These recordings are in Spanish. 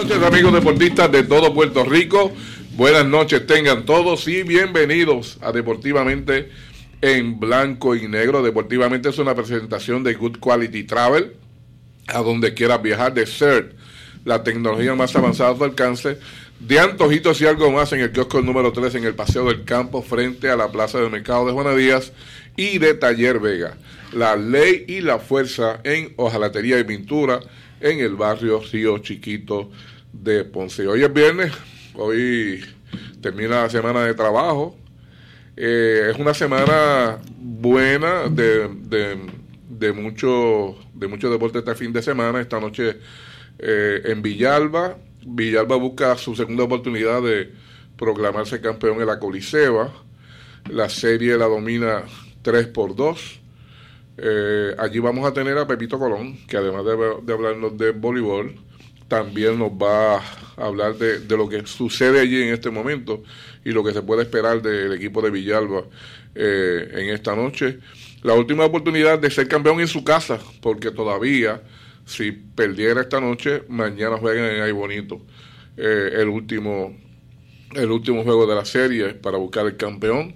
Buenas noches amigos deportistas de todo Puerto Rico. Buenas noches tengan todos y bienvenidos a Deportivamente en blanco y negro. Deportivamente es una presentación de Good Quality Travel a donde quieras viajar, de CERT, la tecnología más avanzada a tu alcance, de antojitos y algo más en el kiosco número 3 en el Paseo del Campo frente a la Plaza del Mercado de Juana Díaz y de Taller Vega. La ley y la fuerza en hojalatería y pintura en el barrio Río Chiquito de Ponce. Hoy es viernes, hoy termina la semana de trabajo. Eh, es una semana buena de, de, de mucho, de mucho deporte este fin de semana. Esta noche eh, en Villalba. Villalba busca su segunda oportunidad de proclamarse campeón en la Coliseba. La serie la domina 3 por 2. Eh, allí vamos a tener a Pepito Colón, que además de, hablarnos de voleibol, también nos va a hablar de, lo que sucede allí en este momento y lo que se puede esperar del equipo de Villalba eh, en esta noche. La última oportunidad de ser campeón en su casa, porque todavía si perdiera esta noche, mañana juegan en Ay Bonito eh, el último el último juego de la serie para buscar el campeón.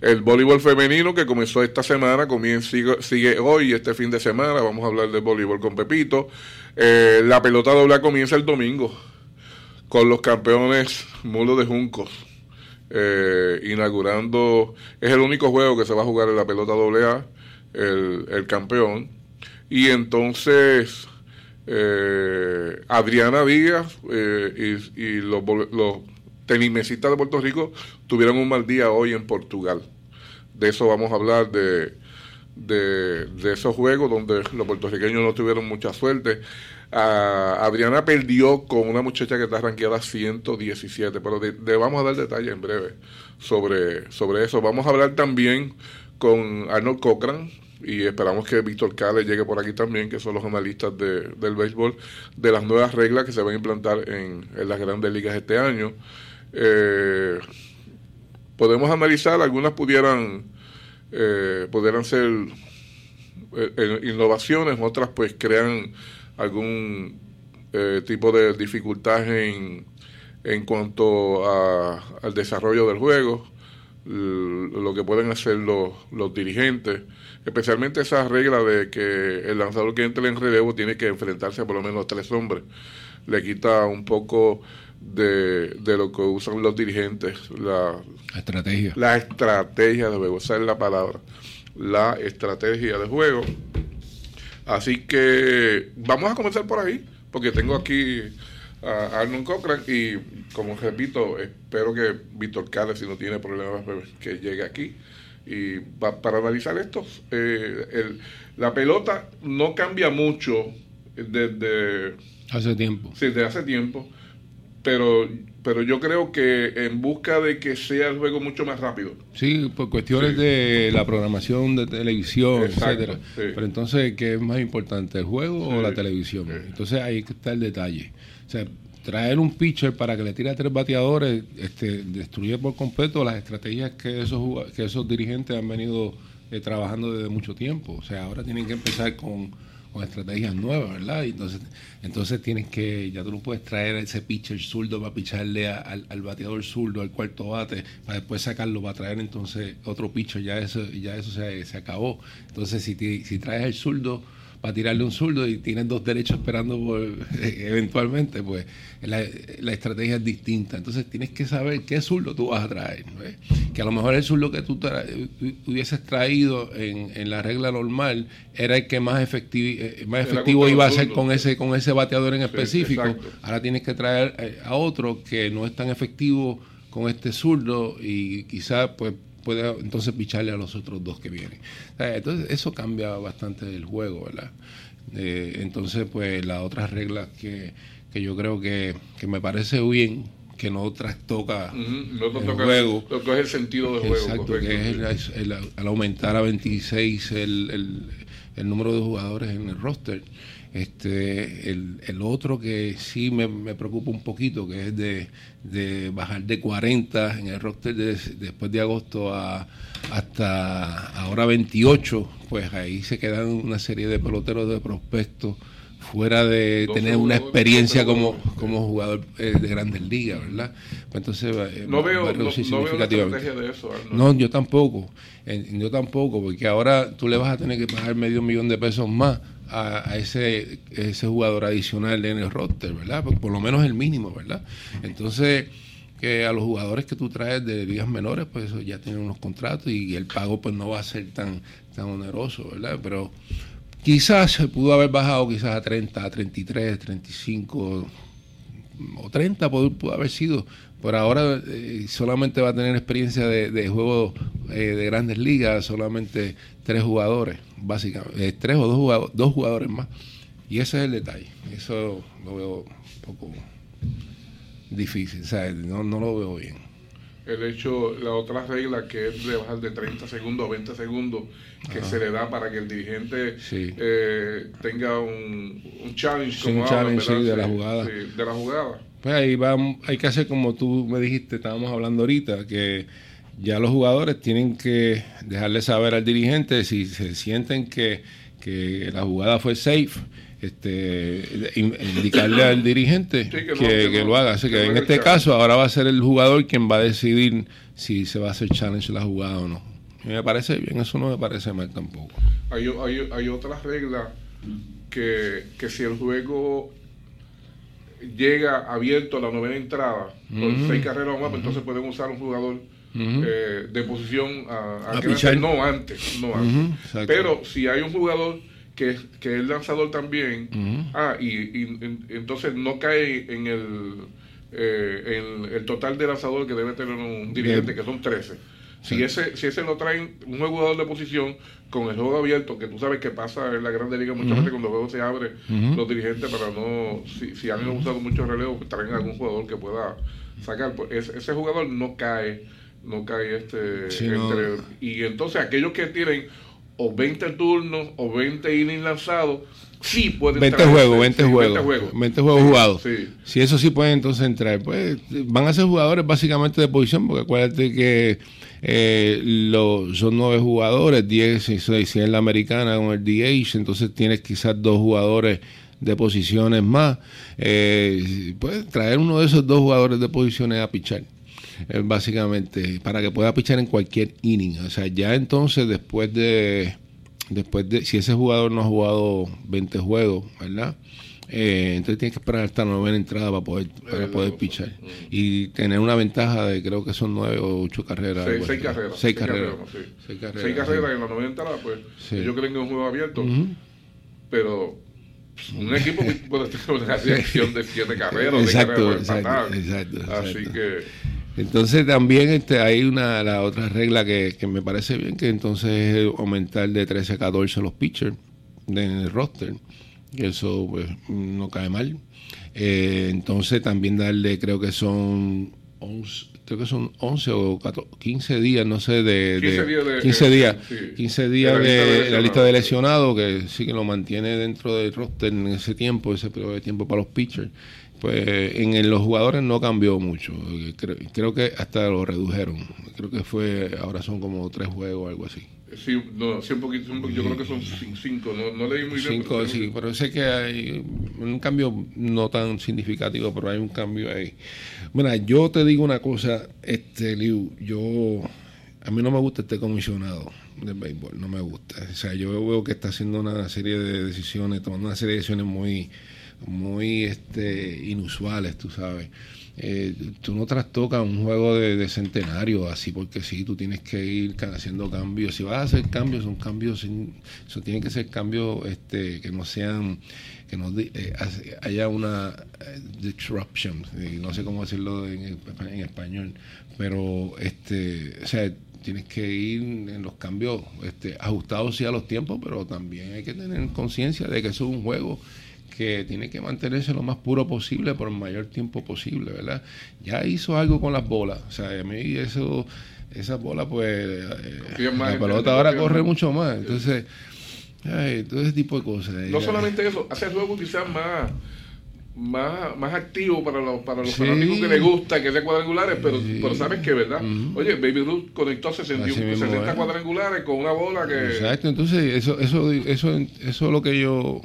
El voleibol femenino que comenzó esta semana, comienza, sigue, hoy, este fin de semana, vamos a hablar del voleibol con Pepito. Eh, la pelota doble comienza el domingo con los campeones Mulo de Juncos. Eh, inaugurando, es el único juego que se va a jugar en la pelota doble A, el, el campeón. Y entonces eh, Adriana Díaz eh, y, los, los de Puerto Rico tuvieron un mal día hoy en Portugal. De eso vamos a hablar, de, de, esos juegos donde los puertorriqueños no tuvieron mucha suerte. Adriana perdió con una muchacha que está ranqueada 117, pero le vamos a dar detalles en breve sobre, sobre eso. Vamos a hablar también con Arnold Cochran, y esperamos que Víctor Cale llegue por aquí también, que son los analistas de, del béisbol, de las nuevas reglas que se van a implantar en, las grandes ligas este año. Eh, podemos analizar, algunas pudieran, eh, pudieran ser eh, innovaciones, otras pues crean algún tipo de dificultad en, en cuanto a, al desarrollo del juego, lo que pueden hacer los, los dirigentes especialmente esa regla de que el lanzador que entre en relevo tiene que enfrentarse a por lo menos tres hombres, le quita un poco de, de lo que usan los dirigentes, la, estrategia. La estrategia de juego, esa es la palabra, la estrategia de juego. Así que vamos a comenzar por ahí, porque tengo aquí a Arnold Cochran y como repito, espero que Víctor Cárez, si no tiene problemas, pues, que llegue aquí. Y para analizar esto, eh, la pelota no cambia mucho desde... Hace tiempo. Sí, desde hace tiempo. Pero, pero yo creo que en busca de que sea el juego mucho más rápido. Sí, por cuestiones de la programación de televisión, etcétera. Pero entonces, ¿qué es más importante, el juego o la televisión? Entonces ahí está el detalle. O sea, traer un pitcher para que le tire a tres bateadores este, destruye por completo las estrategias que esos, que esos dirigentes han venido eh, trabajando desde mucho tiempo. O sea, ahora tienen que empezar con, estrategias nuevas, ¿verdad? Entonces, entonces tienes que, ya tú no puedes traer a ese pitcher zurdo para picharle al, bateador zurdo, al cuarto bate, para después sacarlo, para traer entonces otro pitcher, ya eso, ya eso se, se acabó. Entonces, si, si traes el zurdo para tirarle un zurdo y tienes dos derechos esperando por, eventualmente, pues la, estrategia es distinta. Entonces tienes que saber qué zurdo tú vas a traer. Que a lo mejor el zurdo que tú hubieses traído en, la regla normal era el que más, efectivo, eh, más efectivo iba a ser con ese, con ese bateador en específico. Ahora tienes que traer eh, a otro que no es tan efectivo con este zurdo y quizás pues puede entonces picharle a los otros dos que vienen. Entonces eso cambia bastante el juego, ¿verdad? Eh, entonces pues las otras reglas que, que yo creo que, que, me parece bien que no trastoca el juego. Lo que es el sentido del juego. Exacto, que es al aumentar a 26 el, el, número de jugadores en el roster. Este, el, el otro que sí me, me, preocupa un poquito, que es de, de bajar de 40 en el roster después de agosto a, hasta ahora 28, pues ahí se quedan una serie de peloteros de prospectos fuera de tener una experiencia como, como jugador eh, de grandes ligas, ¿verdad? Pues entonces, eh, no veo, no, estrategia de eso. No, yo tampoco, yo tampoco, porque ahora tú le vas a tener que pagar medio millón de pesos más a, ese, ese jugador adicional en el roster, ¿verdad? Por, por lo menos el mínimo, ¿verdad? Entonces que a los jugadores que tú traes de ligas menores, pues eso ya tienen unos contratos y, el pago pues no va a ser tan, tan oneroso, ¿verdad? Pero Quizás se pudo haber bajado quizás a 30, a 33, 35 o 30 pudo, haber sido. Por ahora eh, solamente va a tener experiencia de, de juego eh, de grandes ligas, solamente tres jugadores, básicamente, eh, tres o dos jugadores, dos jugadores más. Y ese es el detalle. Eso lo veo un poco difícil, no, no lo veo bien el hecho, la otra regla que es de bajar de 30 segundos a 20 segundos que se le da para que el dirigente eh, tenga un, un challenge, como un challenge de la jugada. de la jugada. Pues ahí va, hay que hacer como tú me dijiste, estábamos hablando ahorita, que ya los jugadores tienen que dejarle saber al dirigente si se sienten que, que la jugada fue safe este, indicarle al dirigente que, lo haga. Así que en este caso ahora va a ser el jugador quien va a decidir si se va a hacer challenge la jugada o no. me parece bien, eso no me parece mal tampoco. Hay, hay, hay otra regla que, que si el juego llega abierto a la novena entrada, por seis carreras o más, pues entonces pueden usar un jugador eh, de posición a, a, no antes, no antes. Pero si hay un jugador que, que es lanzador también. Ah, y, entonces no cae en el, eh, el total de lanzador que debe tener un dirigente, que son 13. Si ese, si ese lo traen un jugador de posición con el juego abierto, que tú sabes que pasa en la Grande Liga muchas veces cuando el juego se abre, los dirigentes para no, si, si han usado mucho relevo, pues traen algún jugador que pueda sacar. Pues ese, jugador no cae, no cae este entre, y entonces aquellos que tienen o 20 turnos o 20 innings lanzados, sí pueden 20 juegos, 20 juegos, 20 juegos, jugados. Si eso sí pueden entonces entrar, pues van a ser jugadores básicamente de posición, porque acuérdate que eh, los, son nueve jugadores, 10 si en la americana con el DH, entonces tienes quizás dos jugadores de posiciones más. Eh, puedes traer uno de esos dos jugadores de posiciones a pichar. Eh, básicamente, para que pueda pichar en cualquier inning. O sea, ya entonces después de, después de, si ese jugador no ha jugado 20 juegos, ¿verdad? Eh, entonces tiene que esperar hasta la novena entrada para poder, para poder pichar. Y tener una ventaja de creo que son nueve o ocho carreras. Seis, carreras. Seis, carreras. Seis carreras, seis carreras en la novena entrada, pues yo creo que es un juego abierto. Pero un equipo puede tener una reacción de siete carreras. Exacto, exacto, exacto, Así que entonces también este, hay una la otra regla que, me parece bien, que entonces es aumentar de 13 a 14 los pitchers en el roster. Que eso pues, no cae mal. Eh, entonces también darle, creo que son 11, creo que son 11 o 15 días, no sé, de, 15 días, de, 15 días, 15 días de, la lista de lesionados, que sí que lo mantiene dentro del roster en ese tiempo, ese periodo de tiempo para los pitchers pues en los jugadores no cambió mucho. Creo, que hasta lo redujeron. Creo que fue, ahora son como tres juegos o algo así. Sí, no, sí, un poquito, yo creo que son cinco, no, leí muy bien. Cinco, sí, pero sé que hay un cambio no tan significativo, pero hay un cambio ahí. Mira, yo te digo una cosa, este Liu, yo, a mí no me gusta este comisionado del béisbol, no me gusta. O sea, yo veo que está haciendo una serie de decisiones, tomando una serie de decisiones muy muy este, inusuales, tú sabes. Eh, tú no trastocas un juego de, centenario así porque sí, tú tienes que ir haciendo cambios. Si vas a hacer cambios, son cambios, sin, eso tienen que ser cambios este, que no sean, que no eh, haya una eh, disruption, no sé cómo decirlo en, en, español, pero este, o sea, tienes que ir en los cambios este, ajustados sí a los tiempos, pero también hay que tener conciencia de que eso es un juego que tiene que mantenerse lo más puro posible por el mayor tiempo posible, ¿verdad? Ya hizo algo con las bolas, o sea, a mí eso, esas bolas, pues, eh, la pelota ahora corre mucho más, entonces, todo ese tipo de cosas. No solamente eso, hace el juego quizás más más, más activo para los, para los fanáticos que les gusta que sea cuadrangulares, pero, pero sabes que, ¿verdad? Oye, Baby Ruth conectó 61, 60 cuadrangulares con una bola que... Exacto, entonces eso, eso, eso, eso es lo que yo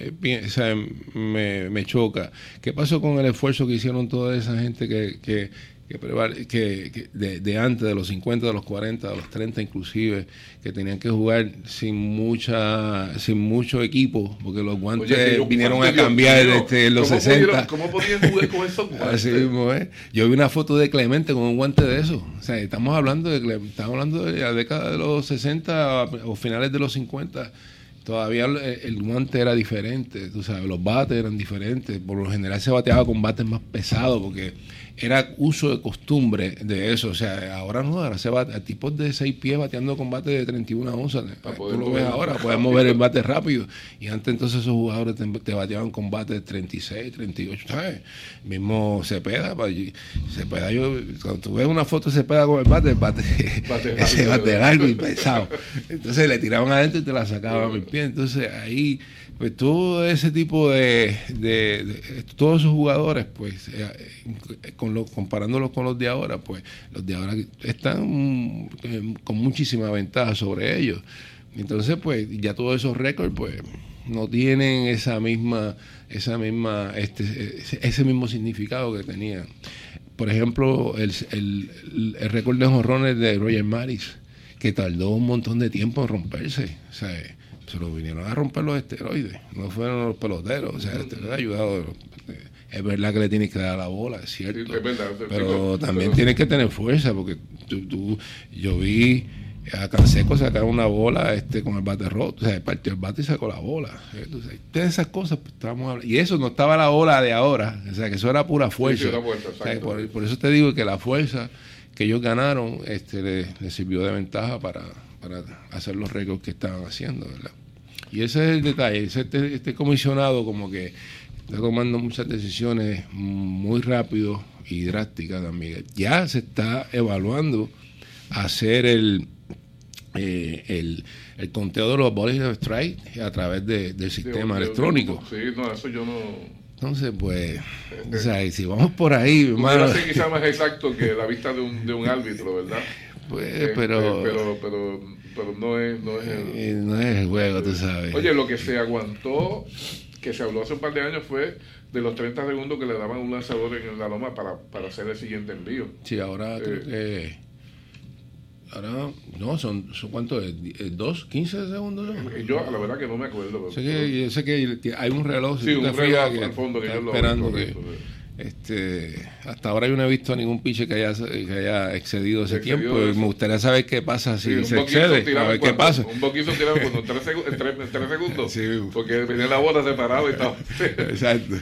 eh, me, me choca. ¿Qué pasó con el esfuerzo que hicieron toda esa gente que, que que, que, de, antes, de los 50, de los 40, de los 30 inclusive, que tenían que jugar sin mucha sin mucho equipo, porque los guantes vinieron a cambiar desde los 60. ¿Cómo podían jugar con esos guantes? Así mismo ¿eh? Yo vi una foto de Clemente con un guante de eso. O sea, estamos hablando de, estamos hablando de la década de los 60 o finales de los 50 todavía el, guante era diferente, tú sabes, los bates eran diferentes, por lo general se bateaba con bates más pesados porque era uso de costumbre de eso. O sea, ahora no, ahora se va a tipos de 6 pies bateando combate de 31 onzas. Tú lo ves ahora, podemos ver el bate rápido. Y antes entonces esos jugadores te, bateaban combate de 36, 38, ¿sabes? Mismo Cepeda, Cepeda, yo, cuando tú ves una foto de Cepeda con el bate, el bate, ese bate largo y pesado. Entonces le tiraban adentro y te la sacaban a mi pie. Entonces ahí pues todo ese tipo de, todos esos jugadores, pues, eh, con lo, comparándolos con los de ahora, pues, los de ahora están eh, con muchísima ventaja sobre ellos. Entonces, pues, ya todos esos récords, pues, no tienen esa misma, esa misma, este, ese mismo significado que tenían. Por ejemplo, el, el, el récord de jorrones de Roger Maris, que tardó un montón de tiempo en romperse. Sea, se lo vinieron a romper los esteroides, no fueron los peloteros, o sea, este ha ayudado. Es verdad que le tienes que dar la bola, es cierto. pero también tienes que tener fuerza, porque tú, yo vi a Canseco sacar una bola este con el bate roto, o sea, partió el bate y sacó la bola. Entonces, todas esas cosas pues, Y eso no estaba la ola de ahora, o sea, que eso era pura fuerza. por, eso te digo que la fuerza que ellos ganaron este, les sirvió de ventaja para, para hacer los récords que estaban haciendo, ¿verdad? Y ese es el detalle, este, este comisionado como que está tomando muchas decisiones muy rápido y drásticas también. Ya se está evaluando hacer el, eh, el, el, conteo de los bodies of strike a través del sistema electrónico. sí, no, eso yo no... Entonces, pues, o sea, si vamos por ahí, hermano... quizá más exacto que la vista de un, de un árbitro, ¿verdad? Pues, pero, pero, pero, pero, no es, no es el, eh, no es el juego, tú sabes. Oye, lo que se aguantó, que se habló hace un par de años, fue de los 30 segundos que le daban un lanzador en la loma para, para hacer el siguiente envío. Sí, ahora creo eh, que. Ahora, no, son, son ¿cuánto es? ¿Dos? ¿15 segundos? Yo, la verdad que no me acuerdo. Sé que, sé que, hay un reloj, sí, un reloj al fondo que yo lo esperando que, este, hasta ahora yo no he visto ningún piche que haya, que haya excedido ese tiempo. Y me gustaría saber qué pasa si se excede. A ver qué pasa. Un poquito tirado cuando en tres, segundos. Sí. Porque venía la bola separada y todo. Exacto.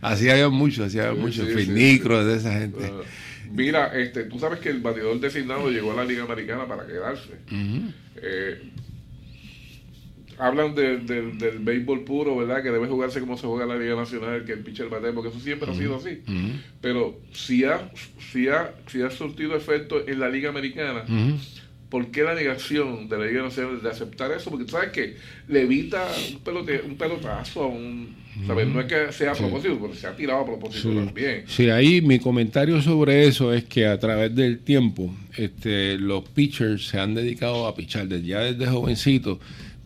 Así había muchos, así había muchos. Finicros de esa gente. mira, este, tú sabes que el batidor designado llegó a la Liga Americana para quedarse hablan del béisbol puro, ¿verdad? Que debe jugarse como se juega en la Liga Nacional, que el pitcher bate, porque eso siempre ha sido así. Pero si ha, si, ha, si ha surtido efecto en la Liga Americana, ¿por qué la negación de la Liga Nacional de aceptar eso? Porque tú sabes que le evita un, pelote, un pelotazo a un... ¿sabes? No es que sea a propósito, pero se ha tirado a propósito también. Sí, ahí mi comentario sobre eso es que a través del tiempo este, los pitchers se han dedicado a pichar desde, ya desde jovencitos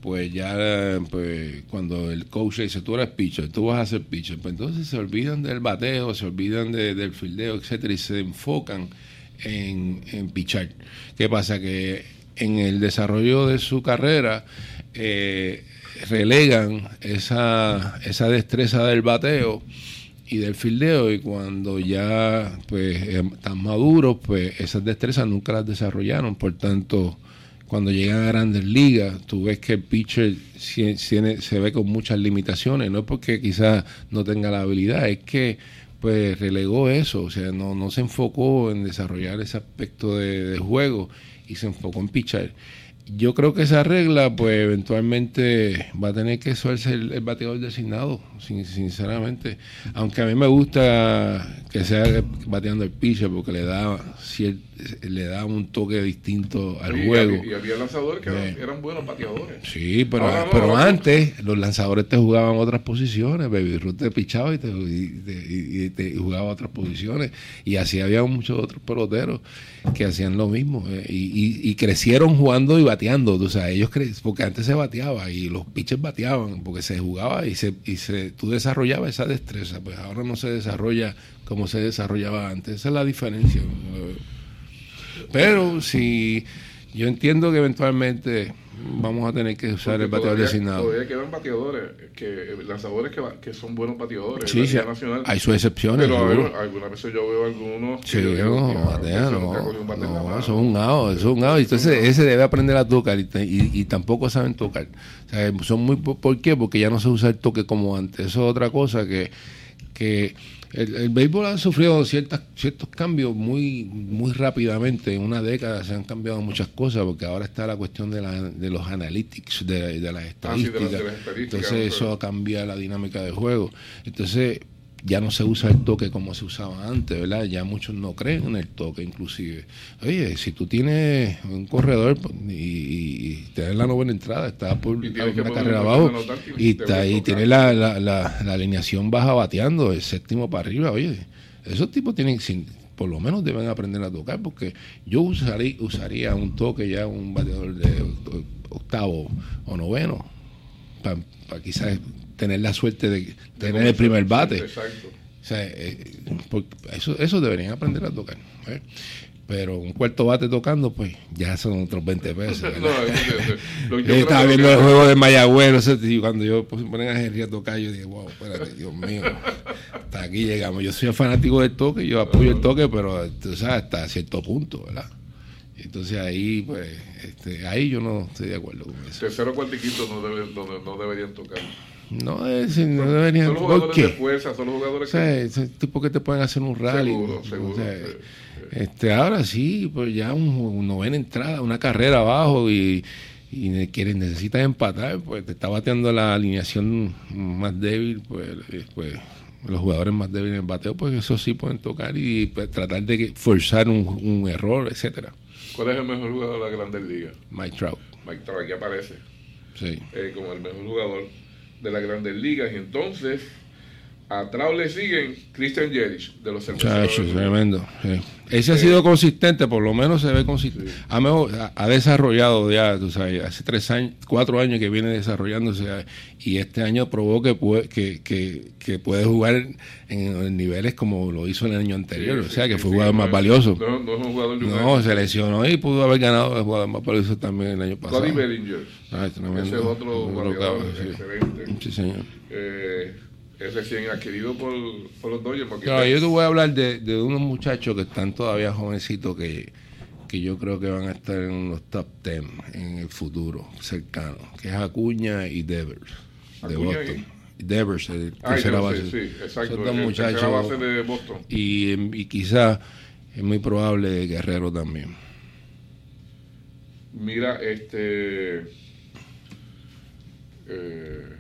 pues ya pues cuando el coach dice tú eres pitcher, tú vas a ser pitcher, pues entonces se olvidan del bateo, se olvidan del fildeo, etcétera, y se enfocan en, en pichar. ¿Qué pasa? Que en el desarrollo de su carrera eh, relegan esa, esa destreza del bateo y del fildeo y cuando ya pues están maduros pues esas destrezas nunca las desarrollaron por tanto cuando llegan a grandes ligas, tú ves que el pitcher se ve con muchas limitaciones, no es porque quizás no tenga la habilidad, es que pues relegó eso, o sea, no, no se enfocó en desarrollar ese aspecto de, juego y se enfocó en pitcher. yo creo que esa regla, pues eventualmente va a tener que ser el, bateador designado, sinceramente. Aunque a mí me gusta que sea bateando el pitcher porque le da le da un toque distinto al juego. Y, había lanzadores que eran, buenos bateadores. Sí, pero, pero antes los lanzadores te jugaban otras posiciones. Baby Ruth te pichaba y te, y, te, jugaba otras posiciones. Y así había muchos otros peloteros que hacían lo mismo. Eh, y, crecieron jugando y bateando. O sea, ellos cre porque antes se bateaba y los pitchers bateaban porque se jugaba y se, y se tú desarrollabas esa destreza. Pues ahora no se desarrolla como se desarrollaba antes. Esa es la diferencia. Pero si yo entiendo que eventualmente vamos a tener que usar el bateador designado. Todavía quedan bateadores, que, lanzadores que, que son buenos bateadores. Sí, sí hay sus excepciones. Pero algunas veces yo veo algunos. Sí, no, batea, no. No, eso es un gao, eso es un gao. Entonces ese debe aprender a tocar y, y, tampoco saben tocar. O sea, son muy, ¿Por qué? Porque ya no se usa el toque como antes. Eso es otra cosa que. que el, béisbol ha sufrido ciertas, ciertos cambios muy, muy rápidamente. En una década se han cambiado muchas cosas porque ahora está la cuestión de, la, de los analytics, de, de las ah, estadísticas. Entonces eso cambia la dinámica del juego. Entonces ya no se usa el toque como se usaba antes, ¿verdad? Ya muchos no creen en el toque, inclusive. Oye, si tú tienes un corredor pues, y, y tienes la novena entrada, está por una carrera abajo y, está, y tienes la, la, la, alineación baja bateando, el séptimo para arriba, oye, esos tipos tienen, por lo menos deben aprender a tocar, porque yo usaría, usaría un toque ya, un bateador de octavo o noveno, para quizás tener la suerte de tener el primer bate. exacto. O sea, eh, eso, eso deberían aprender a tocar. ¿eh? Pero un cuarto bate tocando, pues ya son otros 20 pesos. no, estaba viendo el juego de Mayagüez, y cuando yo pues, ponen a Henry a tocar, yo dije, wow, espérate, Dios mío, hasta aquí llegamos. Yo soy fanático del toque, yo apoyo el toque, pero tú sabes, hasta cierto punto, ¿verdad? Entonces ahí, pues, este, ahí yo no estoy de acuerdo con eso. Tercero, cuarto y quinto no, debe, no, no deberían tocar. No, es, no deberían. Son los jugadores de fuerza, son los jugadores o sea, que. tipo que te pueden hacer un rally. Seguro, seguro. Este, ahora sí, pues ya un, novena entrada, una carrera abajo y, y quieren, necesitas empatar, pues te está bateando la alineación más débil, pues, pues los jugadores más débiles en bateo, pues eso sí pueden tocar y pues, tratar de forzar un, un, error, etcétera. ¿Cuál es el mejor jugador de la Grandes Ligas? Mike Trout. Mike Trout, aquí aparece. Sí. Eh, como el mejor jugador de las grandes ligas. Y entonces, a Trau le siguen Christian Jerich de los Muchachos, tremendo. Ese ha sido consistente, por lo menos se ve consistente. Ha, mejor, ha, desarrollado ya, tú sabes, hace tres años, cuatro años que viene desarrollándose y este año probó que puede, que, que, puede jugar en, niveles como lo hizo el año anterior. o sea, que fue jugador más valioso. No, no es un jugador No, se lesionó y pudo haber ganado el jugador más valioso también el año pasado. Cody Bellinger. Ah, Ese es otro jugador excelente. Sí, señor. Eh, es recién adquirido por, por los Dodgers. Claro, yo te voy a hablar de, de, unos muchachos que están todavía jovencitos que, que yo creo que van a estar en los top 10 en el futuro cercano, que es Acuña y Devers, de Boston. Y... Devers, el tercera base. Sí, exacto. Son dos muchachos. base de Boston. Y, y quizás es muy probable Guerrero también. Mira, este. Eh,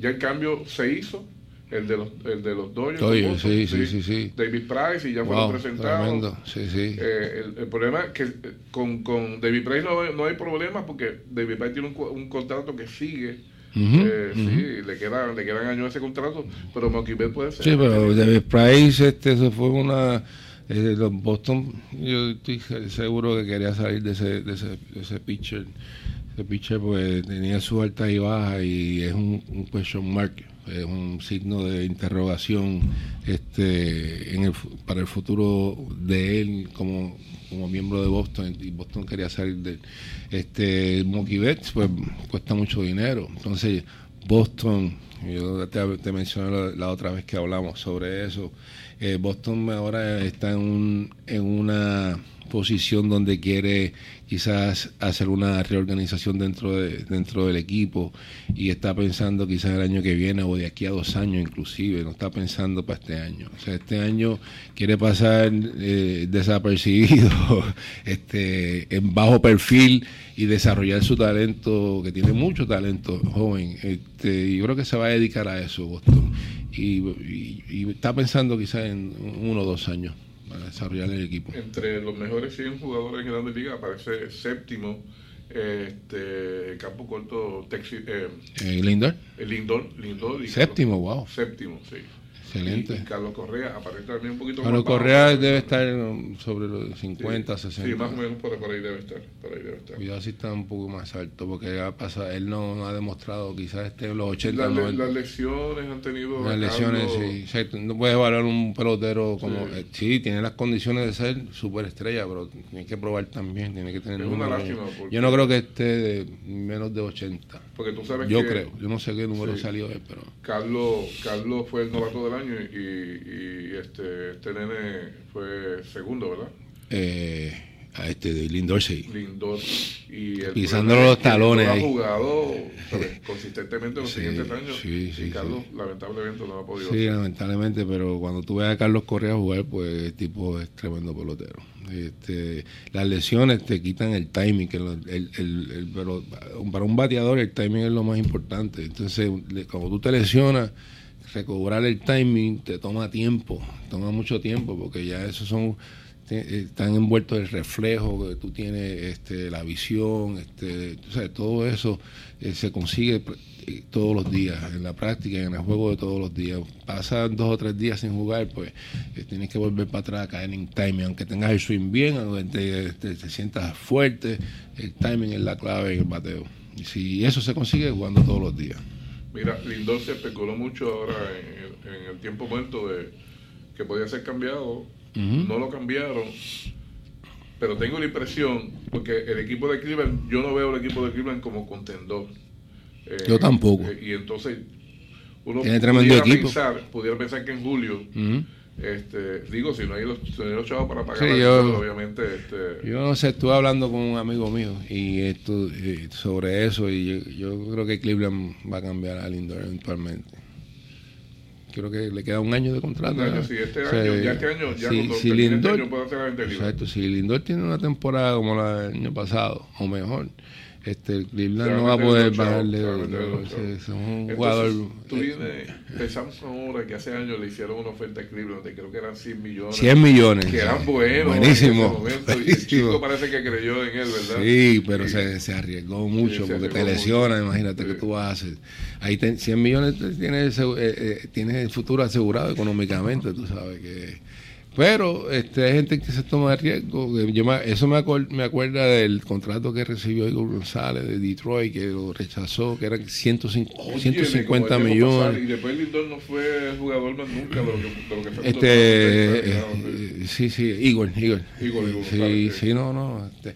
ya el cambio se hizo, el de los, el de los Dodgers. sí, sí, sí, sí, David Price y ya fueron presentados. Sí, sí. Eh, el, problema es que eh, con, con David Price no, no hay problema porque David Price tiene un, un contrato que sigue. eh, Sí, le quedan, le quedan años ese contrato, pero Mookie puede ser. Sí, pero David Price, este, eso fue una. Eh, los Boston, yo estoy seguro que quería salir de ese, de ese, de ese pitcher ese pitcher pues tenía su alta y baja y es un, question mark, es un signo de interrogación este para el futuro de él como, como miembro de Boston. Y Boston quería salir de este Mookie Betts pues cuesta mucho dinero. Entonces Boston yo te, mencioné la, otra vez que hablamos sobre eso Eh, Boston ahora está en, en una posición donde quiere quizás hacer una reorganización dentro de, dentro del equipo y está pensando quizás el año que viene o de aquí a dos años inclusive, no está pensando para este año. O sea, este año quiere pasar eh, desapercibido, este, en bajo perfil y desarrollar su talento, que tiene mucho talento joven. Este, yo creo que se va a dedicar a eso Boston. Y, y está pensando quizás en uno o dos años para desarrollar el equipo. Entre los mejores 100 jugadores en Grandes Liga aparece séptimo este campo corto Texi, eh, eh Lindor. Lindor, Lindor séptimo, wow. Séptimo, sí. Excelente. Y, Carlos Correa aparece también un poquito Carlos Correa debe estar sobre los 50, 60. Sí, más o menos por, ahí debe estar. Por ahí debe estar. Cuidado si está un poco más alto, porque ha pasado, él no, ha demostrado, quizás esté en los 80, las, 90. Las lesiones han tenido. Las lesiones, sí. no puedes evaluar un pelotero como. Sí. Eh, sí, tiene las condiciones de ser superestrella, pero tiene que probar también, tiene que tener. Es una lástima. Yo no creo que esté de menos de 80. Porque tú sabes yo que. Yo creo, yo no sé qué número salió él, pero. Carlos, Carlos fue el novato del año y y, este, este nene fue segundo, ¿verdad? Eh, a este de Lindor, sí. Lindor. Y el Pisándole los talones ahí. Ha jugado consistentemente en los siguientes años. Sí, sí, y Carlos, lamentablemente, no ha podido. Sí, lamentablemente, pero cuando tú ves a Carlos Correa jugar, pues el tipo es tremendo pelotero. Este, las lesiones te quitan el timing, que el, el, el, pero para un bateador el timing es lo más importante. Entonces, cuando tú te lesionas recobrar el timing te toma tiempo, toma mucho tiempo, porque ya esos son están envueltos el reflejo que tú tienes, este, la visión, este, todo eso eh, se consigue eh, todos los días, en la práctica, en el juego de todos los días. Pasan dos o tres días sin jugar, pues eh, tienes que volver para atrás, caer en timing, aunque tengas el swing bien, aunque te, te, sientas fuerte, el timing es la clave en el bateo. Y si eso se consigue jugando todos los días. Mira, Lindor se especuló mucho ahora en, el tiempo muerto de que podía ser cambiado. No lo cambiaron. Pero tengo la impresión, porque el equipo de Cleveland, yo no veo el equipo de Cleveland como contendor. yo tampoco. Eh, y entonces uno Tiene tremendo equipo. Pensar, pudiera pensar que en julio este, digo, si no hay los, los chavos para pagar, obviamente. Este... Yo no sé, estuve hablando con un amigo mío y esto sobre eso y yo, creo que Cleveland va a cambiar a Lindor eventualmente. Creo que le queda un año de contrato. Un año, sí, este año, ya este año, ya si, si Lindor, este año puede hacer la Exacto, si Lindor tiene una temporada como la del año pasado, o mejor, este, Cleveland no va a poder bajarle. es un jugador. Tú vienes, pensamos ahora que hace años le hicieron una oferta a Cleveland de creo que eran 100 millones. 100 millones. Que eran buenos. Buenísimo. Y el chico parece que creyó en él, ¿verdad? Sí, pero Se, se, arriesgó mucho porque te lesiona. Imagínate que tú haces. Ahí 100 millones tienes, eh, eh, tienes el futuro asegurado económicamente, tú sabes que pero este, hay gente que se toma riesgo. Yo eso me, me acuerda del contrato que recibió Igor González de Detroit, que lo rechazó, que eran 150, 150 millones. y después Lindor no fue jugador más nunca de lo que, fue este, eh, Sí, sí, Igor, Igor. Igor, sí, sí, no, no. Este,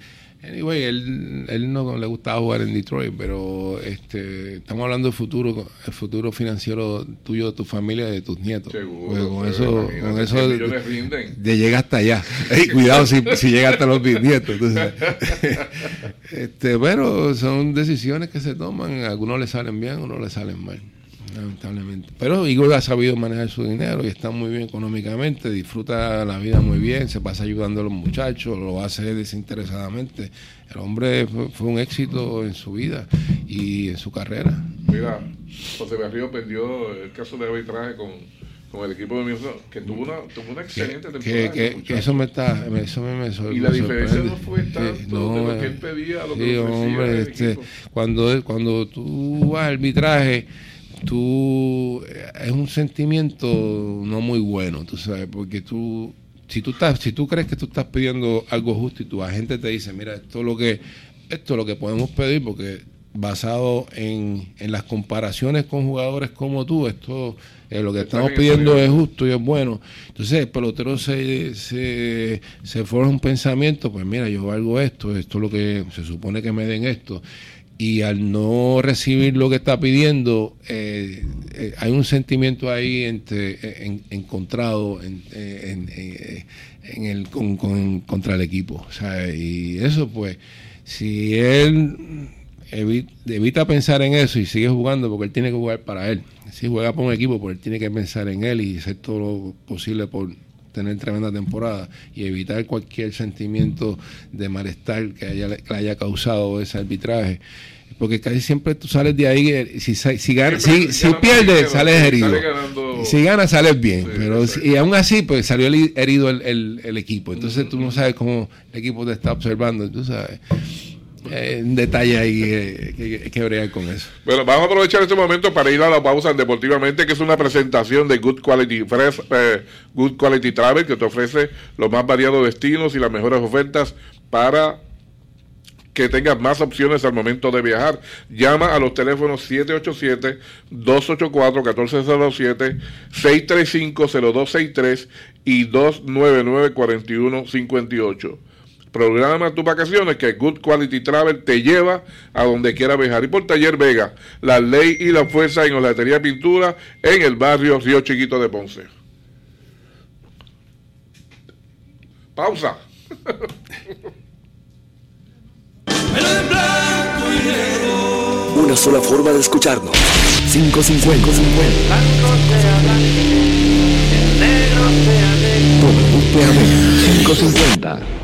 Anyway, él, él no le gustaba jugar en Detroit, pero este, estamos hablando del futuro, el futuro financiero tuyo, de tu familia, de tus nietos. Seguro. con eso, con eso de, llegar hasta allá. cuidado si, si llega hasta los bisnietos. este, pero son decisiones que se toman. algunos le salen bien, a algunos le salen mal lamentablemente. Pero Igor ha sabido manejar su dinero y está muy bien económicamente, disfruta la vida muy bien, se pasa ayudando a los muchachos, lo hace desinteresadamente. El hombre fue, un éxito en su vida y en su carrera. Mira, José Berrío perdió el caso de arbitraje con, con el equipo de Minnesota, que tuvo una, tuvo una excelente temporada. Que, que, eso me está, eso me, Y la diferencia no fue tanto de lo que él pedía a lo que hombre, este, cuando, cuando tú vas al arbitraje tú es un sentimiento no muy bueno, tú sabes, porque tú si tú estás si tú crees que tú estás pidiendo algo justo y tu agente te dice, mira, esto es lo que esto es lo que podemos pedir porque basado en, en las comparaciones con jugadores como tú, esto eh, lo que estamos pidiendo es justo y es bueno. Entonces el pelotero se, se, se forma un pensamiento, pues mira, yo valgo esto, esto es lo que se supone que me den esto y al no recibir lo que está pidiendo, eh, eh, hay un sentimiento ahí entre, encontrado en, en, el, contra el equipo. Y eso, pues, si él evita, pensar en eso y sigue jugando, porque él tiene que jugar para él. Si juega para un equipo, pues él tiene que pensar en él y hacer todo lo posible por tener tremenda temporada y evitar cualquier sentimiento de malestar que, haya, le haya causado ese arbitraje. Porque casi siempre tú sales de ahí, si, si, si, pierdes, sales herido. si ganas, sales bien. pero y aún así, pues salió herido el, el, equipo. Entonces tú no sabes cómo el equipo te está observando. Tú sabes. Eh, un detalle ahí que, que, con eso. Bueno, vamos a aprovechar este momento para ir a la pausa Deportivamente, que es una presentación de Good Quality Fresh, eh, Good Quality Travel, que te ofrece los más variados destinos y las mejores ofertas para que tengas más opciones al momento de viajar. Llama a los teléfonos 787-284-1407, 635-0263 y 299-4158. Programa tus vacaciones que Good Quality Travel te lleva a donde quiera viajar. Y por Taller Vega, la ley y la fuerza en holatería pintura en el barrio Río Chiquito de Ponce. Pausa. Una sola forma de escucharnos. 550. 50. WPAB 550.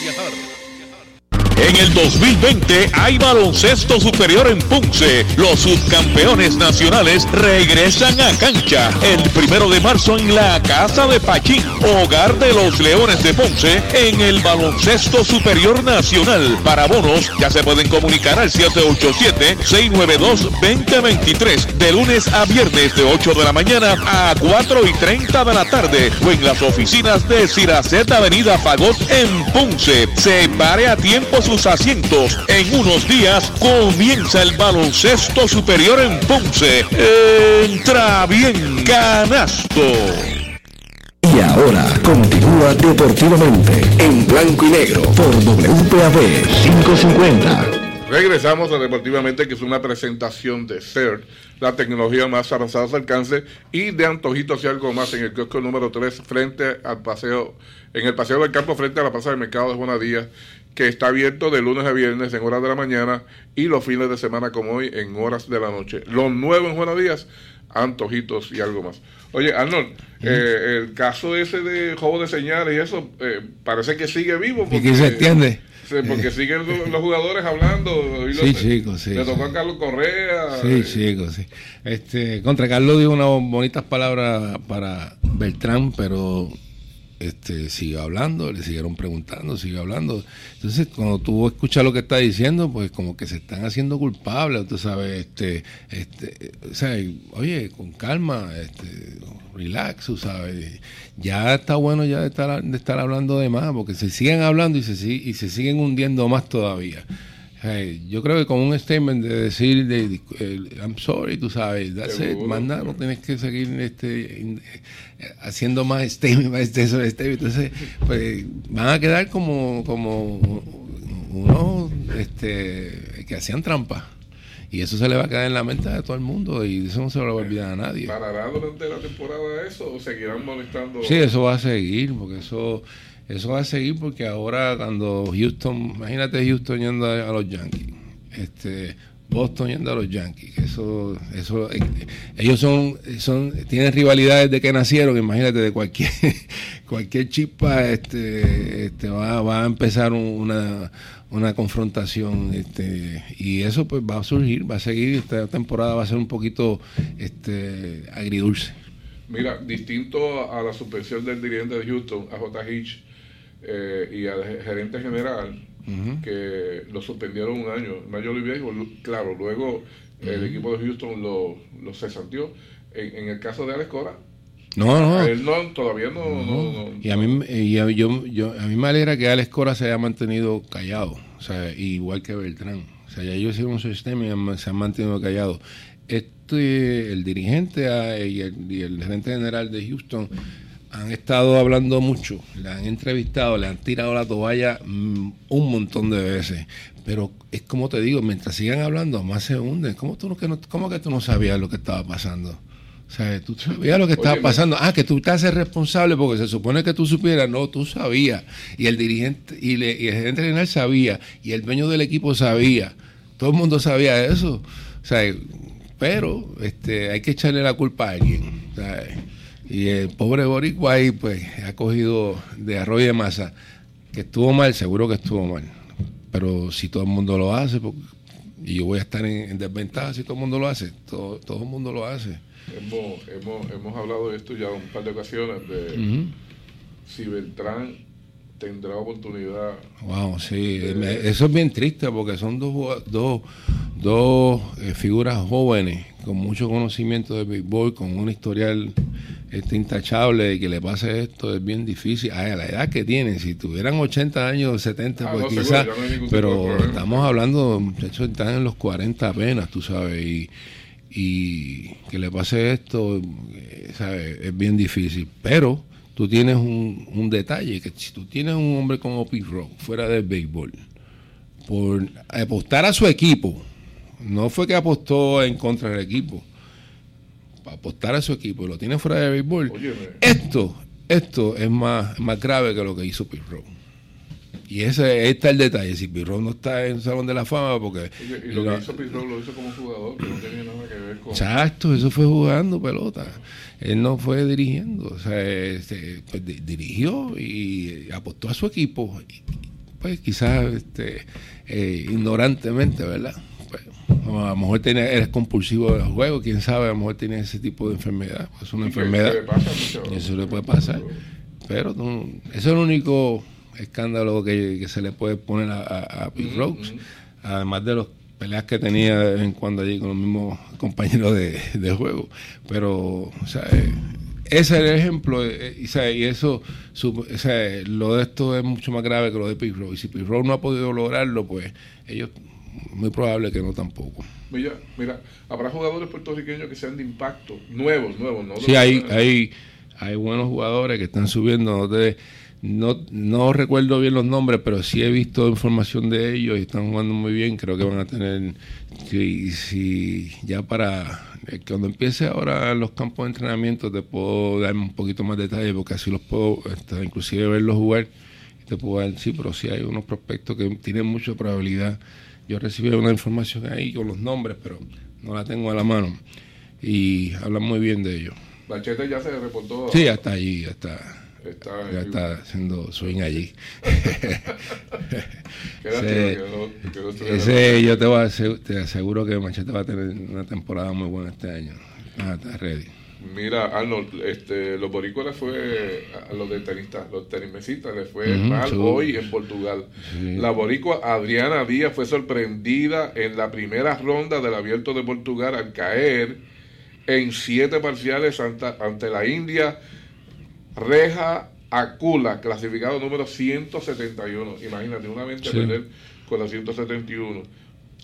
En el 2020 hay baloncesto superior en Punce. Los subcampeones nacionales regresan a cancha el primero de marzo en la Casa de Pachín, hogar de los Leones de Ponce, en el baloncesto superior nacional. Para bonos ya se pueden comunicar al 787-692-2023 de lunes a viernes de 8 de la mañana a 4 y 30 de la tarde o en las oficinas de Ciraceta Avenida Fagot en Ponce. Se pare a tiempo sus asientos. En unos días comienza el baloncesto superior en Ponce. Entra bien, canasto. Y ahora continúa deportivamente en blanco y negro por WPAB 550. Regresamos a Deportivamente, que es una presentación de CERT, la tecnología más avanzada al alcance, y de Antojitos y algo más en el kiosco número 3, frente al paseo, en el paseo del campo, frente a la plaza del mercado de Juana Díaz, que está abierto de lunes a viernes en horas de la mañana y los fines de semana como hoy en horas de la noche. Lo nuevo en Juana Díaz, antojitos y algo más. Oye, Arnold, eh, el caso ese de juego de señales y eso eh, parece que sigue vivo. Porque, ¿Y que se entiende? Porque siguen los, jugadores hablando. Y sí, chicos, sí. Le tocó a Carlos Correa. Sí, eh. chicos, sí. Este, contra Carlos dio unas bonitas palabras para Beltrán, pero este, siguió hablando, le siguieron preguntando, siguió hablando. Entonces, cuando tú escuchas lo que está diciendo, pues como que se están haciendo culpables, tú sabes, este, este, o sea, oye, con calma, este, relax, tú sabes. Ya está bueno ya de estar, de estar hablando de más, porque se siguen hablando y se, y se siguen hundiendo más todavía yo creo que con un statement de decir de, I'm sorry, tú sabes, that's it, manda, no tienes que seguir este haciendo más statement, más statement, entonces pues van a quedar como como uno este que hacían trampa Y eso se le va a quedar en la mente de todo el mundo y eso no se lo va a olvidar a nadie. ¿Parará durante la temporada eso o seguirán molestando? Sí, eso va a seguir, porque eso eso va a seguir porque ahora cuando Houston, imagínate Houston yendo a, los Yankees, este Boston yendo a los Yankees, eso, eso, ellos son, son, tienen rivalidades de que nacieron, imagínate de cualquier, cualquier chispa, este, este va, va a empezar una, una confrontación, este, y eso pues va a surgir, va a seguir, esta temporada va a ser un poquito, este, agridulce. Mira, distinto a la suspensión del dirigente de Houston, a J. Hitch, eh, y al gerente general, que lo suspendieron un año. Mayor Viejo, claro, luego el equipo de Houston lo, lo cesantió. En, el caso de Alex Cora, no, no. Él no, todavía no, Y a mí, y a, yo, yo, a mí me alegra que Alex Cora se haya mantenido callado, o sea, igual que Beltrán. O sea, ya ellos hicieron un sistema y se han mantenido callados. Este, el dirigente ah, y el, y el gerente general de Houston han estado hablando mucho, le han entrevistado, le han tirado la toalla mm, un montón de veces. Pero es como te digo, mientras sigan hablando, más se hunden. ¿Cómo, tú no, que, no, cómo que tú no sabías lo que estaba pasando? O sea, tú sabías lo que estaba pasando. Ah, que tú te haces responsable porque se supone que tú supieras. No, tú sabías. Y el dirigente y, le, y el gerente general sabía. Y el dueño del equipo sabía. Todo el mundo sabía eso. O sea, pero este, hay que echarle la culpa a alguien. O sea, y el pobre Boricua ahí, pues, ha cogido de arroyo de masa. Que estuvo mal, seguro que estuvo mal. Pero si todo el mundo lo hace, y yo voy a estar en, desventaja si todo el mundo lo hace, todo, todo el mundo lo hace. Hemos, hemos, hemos hablado de esto ya un par de ocasiones, de si Beltrán tendrá oportunidad. Wow, sí, eso es bien triste porque son dos, dos, dos eh, figuras jóvenes con mucho conocimiento de béisbol, con un historial este intachable de que le pase esto es bien difícil. A la edad que tienen, si tuvieran 80 años, 70, ah, pues quizás. pero estamos hablando, muchachos, están en los 40 apenas, tú sabes, y, y que le pase esto, eh, ¿sabes? Es bien difícil. Pero tú tienes un, un detalle, que si tú tienes un hombre como Pete Rock fuera del béisbol, por apostar a su equipo, no fue que apostó en contra del equipo, apostar a su equipo y lo tiene fuera de béisbol, esto, esto es más, más grave que lo que hizo Pirro. Y ese está el detalle. Si Pirro no está en el Salón de la Fama, porque. y lo, que hizo Pirro lo hizo como jugador, que no tenía nada que ver con. Exacto, eso fue jugando pelota. Él no fue dirigiendo. O sea, este, pues, dirigió y apostó a su equipo. pues quizás este, eh, ignorantemente, ¿verdad? a lo mejor tiene, eres compulsivo de los juegos, quién sabe, a lo mejor tiene ese tipo de enfermedad. Es una enfermedad. eso le puede pasar. Pero eso es el único escándalo que, se le puede poner a, a, Pete Rose, además de los peleas que tenía de vez en cuando allí con los mismos compañeros de, juego. Pero, o sea, eh, ese es el ejemplo, eh, eh, y, eso, lo de esto es mucho más grave que lo de Pete Rose. Y si Pete Rose no ha podido lograrlo, pues ellos muy probable que no tampoco. Mira, mira, habrá jugadores puertorriqueños que sean de impacto, nuevos, nuevos, ¿no? Sí, hay, hay, hay buenos jugadores que están subiendo. No, no recuerdo bien los nombres, pero sí he visto información de ellos y están jugando muy bien. Creo que van a tener, si, si ya para eh, cuando empiece ahora los campos de entrenamiento te puedo dar un poquito más detalle porque así los puedo, este, inclusive verlos jugar. Te puedo dar, sí, pero sí hay unos prospectos que tienen mucha probabilidad yo recibí una información ahí con los nombres, pero no la tengo a la mano. Y hablan muy bien de ellos. Bachete ya se reportó. Sí, ya está allí, ya está. ya está haciendo swing allí. ese, yo te, voy a, te aseguro que Machete va a tener una temporada muy buena este año. Ah, está ready. Mira, Arnold, este, los boricuas fue, a los de tenistas, los tenismesitas les fue mal hoy en Portugal. La boricua Adriana Díaz fue sorprendida en la primera ronda del abierto de Portugal al caer en siete parciales ante, la India Reja Acula, clasificado número 171. Imagínate, una vez perder con la 171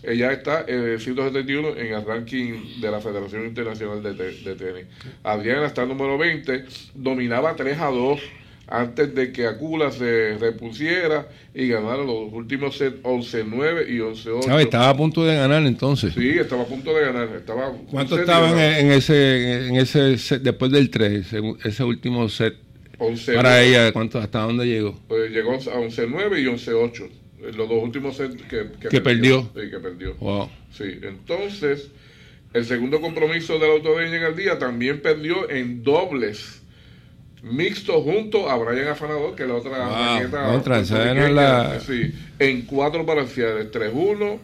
ella está en el 171 en el ranking de la Federación Internacional de, Tenis. Adriana está número 20, dominaba 3 a 2 antes de que Acula se repusiera y ganara los últimos set 11-9 y 11-8. Estaba a punto de ganar entonces. Sí, estaba a punto de ganar. Estaba ¿Cuánto estaban en, ese, en ese set, después del 3, ese, último set? 11 para ella, ¿cuánto, ¿hasta dónde llegó? Pues llegó a 11-9 y 11-8. Los dos últimos sets que, que, perdió. Sí, que perdió. Wow. Sí, entonces, el segundo compromiso de la autodeña en el día también perdió en dobles mixto junto a Brian Afanador, que es la otra otra, la... sí, en cuatro parciales, 3-1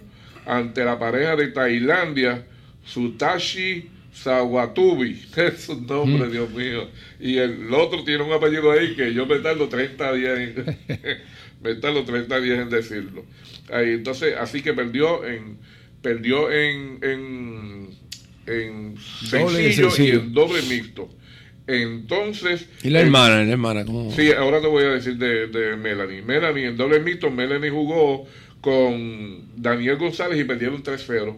ante la pareja de Tailandia, Sutashi Sawatubi, es un nombre, mm. Dios mío. Y el otro tiene un apellido ahí que yo me tardo 30 días en, me tardo 30 días en decirlo. Ahí, entonces, así que perdió en perdió en, en, en sencillo, y en doble mixto. Entonces. ¿Y la hermana? ¿La hermana cómo? Sí, ahora te voy a decir de, de Melanie. Melanie, en doble mixto, Melanie jugó con Daniel González y perdieron 3-0